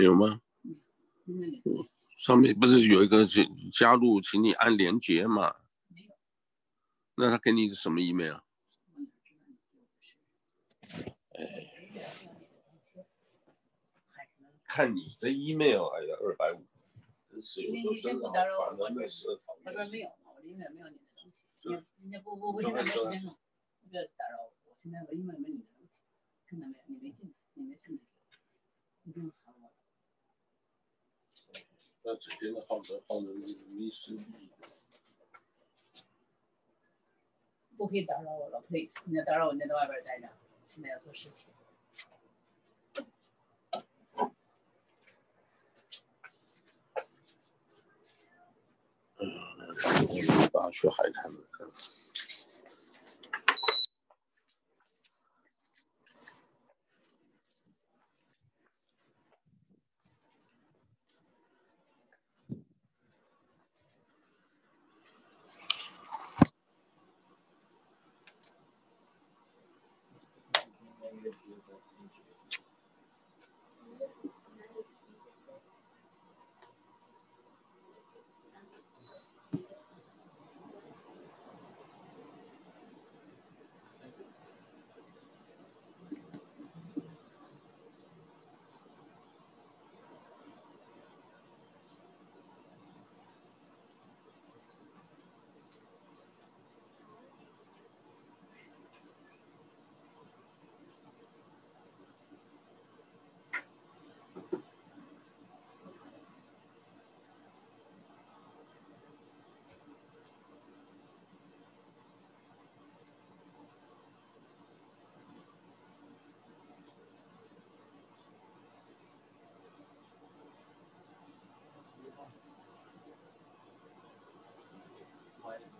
没有吗？嗯，上面不是有一个加加入，请你按连接嘛？没有。那他给你什么 email？哎，看你的 email，哎呀，二百五，真是有时候真的好烦的，他说没有，我的 email 没有你的东西。你不不不，现在没时间弄，不要打扰我。我现在我 email 没你的东西，看到没有？你没进，你没进来，你不用喊我。这边的号的号的没生意。不可以打扰我了，please。你要打扰我，你在外边待着。现在要做事情。嗯，我爸去海滩了。negative geotoxicity. fighting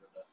brother